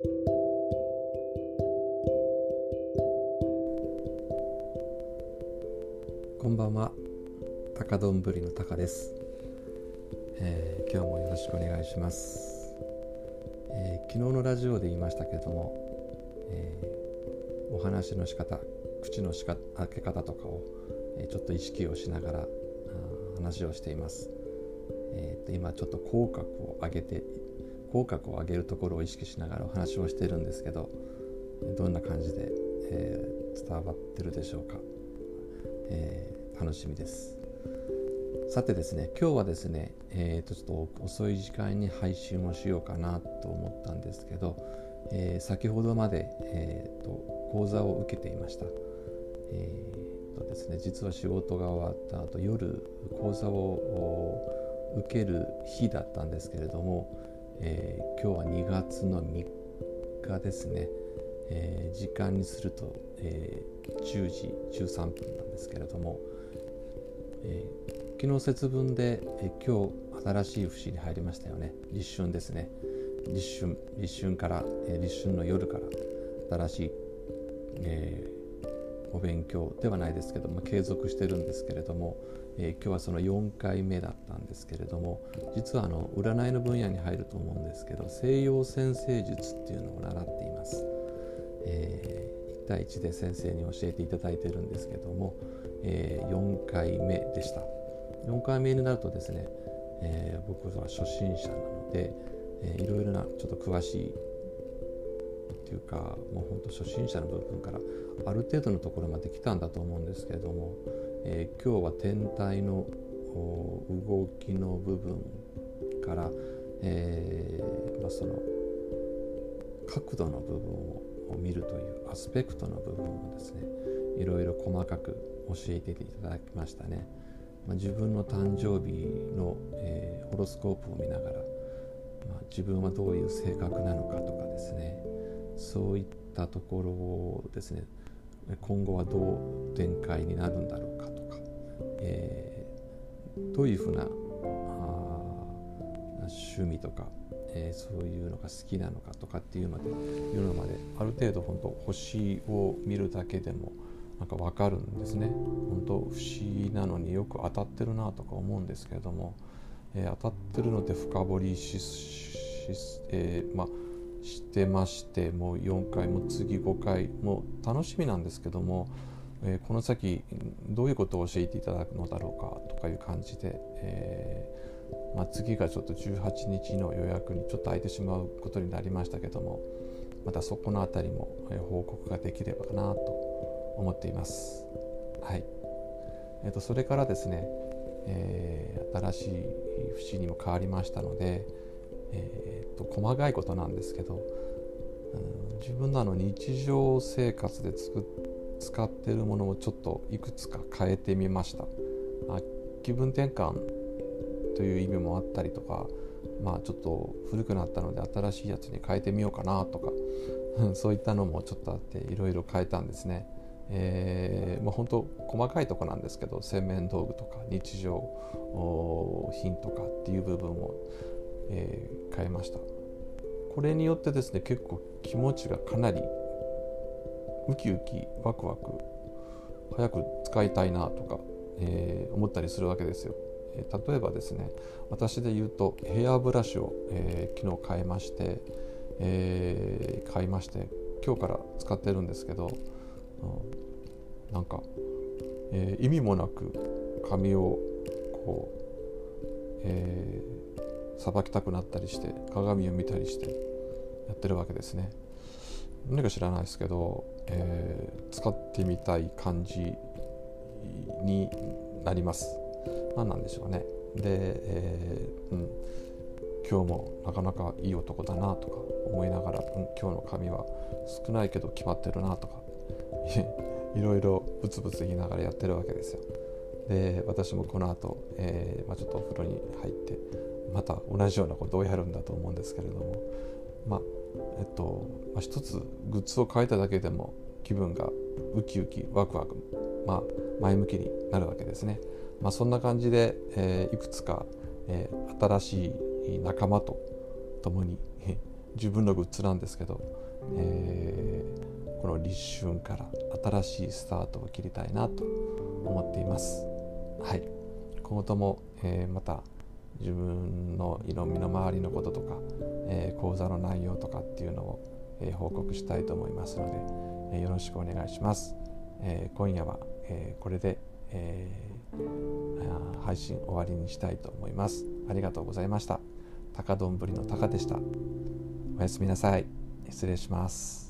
こんばんは。高丼ぶりの高です、えー、今日もよろしくお願いします、えー、昨日のラジオで言いましたけれども、えー、お話の仕方口のしか開け方とかを、えちょっと意識をしながら話をしています、えーと、今ちょっと口角を上げて口角を上げるところを意識しながらお話をしているんですけどどんな感じで、え伝わってるでしょうか。えー、楽しみです。さてですね今日はですね、えー、とちょっと遅い時間に配信をしようかなと思ったんですけど、えー、先ほどまで、えーと、講座を受けていました、えーとですね、実は仕事が終わった後夜講座を受ける日だったんですけれども、えー、今日は2月の3日ですね、えー、時間にすると、えー、10時13分なんですけれども、えー、昨日節分で、え、今日新しい節に入りましたよね。立春ですね。立春立春から、え、立春の夜から新しい、え、お勉強ではないですけども継続してるんですけれども、えー、今日はその4回目だったんですけれども実はあの占いの分野に入ると思うんですけど西洋占星術っていうのを習っています。えー、1対1で先生に教えていただいてるんですけども、えー、4回目でした4回目になるとですね、えー、僕は初心者なので、えー、いろいろなちょっと詳しいっていうかもうほんと初心者の部分からある程度のところまで来たんだと思うんですけれども、えー、今日は天体の動きの部分から、えーまあ、その角度の部分を見るというアスペクトの部分をですねいろいろ細かく教えていただきましたね、まあ、自分の誕生日の、えー、ホロスコープを見ながら、まあ、自分はどういう性格なのかとかですねそういったところをですね今後はどう展開になるんだろうかとか、えー、どういうふうな趣味とかえー、そういうのが好きなのかとかっていうまでいうのまである程度本当星を見るだけでもなんか分かるんですね。本当不思議なのによく当たってるなとか思うんですけれども、えー、当たってるので深掘りしし、えー、まあ、してましてもう4回も次5回もう楽しみなんですけども、えー、この先どういうことを教えていただくのだろうかとかいう感じで、えーまあ、次がちょっと18日の予約にちょっと空いてしまうことになりましたけどもまたそこの辺りも報告ができればなと思っています。はいえー、とそれからですね、えー、新しい節にも変わりましたので、えー、と細かいことなんですけど、うん、自分のあの日常生活でつく使ってるものをちょっといくつか変えてみました。まあ、気分転換という意味もあったりとかまあちょっと古くなったので新しいやつに変えてみようかなとかそういったのもちょっとあっていろいろ変えたんですね。えーまあ、本当細かいとこなんですけど洗面道具とか日常品とかっていう部分を、えー、変えました。これによってですね結構気持ちがかなりウキウキワクワク早く使いたいなとか、えー、思ったりするわけですよ。え例えばですね私で言うとヘアブラシを、えー、昨日買いまして、え、買いまして今日から使ってるんですけど、うん、なんか、え、意味もなく髪をこう、えさばきたくなったりして鏡を見たりしてやってるわけですね。何か知らないですけど、えー、使ってみたい感じになります。何なんでしょうねで、えー、うん、今日もなかなかいい男だなとか思いながら、うん、今日の髪は少ないけど決まってるなとか いろいろブツブツ言いながらやってるわけですよで私もこの後、えーまあ、ちょっとお風呂に入ってまた同じようなことをやるんだと思うんですけれどもまあえっと、まあ、一つグッズを変えただけでも気分がウキウキワクワク、まあ、前向きになるわけですね。まあ、そんな感じで、えー、いくつか、えー、新しい仲間と共に自分のグッズなんですけど、えー、この立春から新しいスタートを切りたいなと思っていますはい。今後とも、えー、また自分の身の回りのこととか、えー、講座の内容とかっていうのを、えー、報告したいと思いますので、えー、よろしくお願いします、えー、今夜は、えー、これで、えー、配信終わりにしたいと思います。ありがとうございました。高どんぶりの高でした。おやすみなさい。失礼します。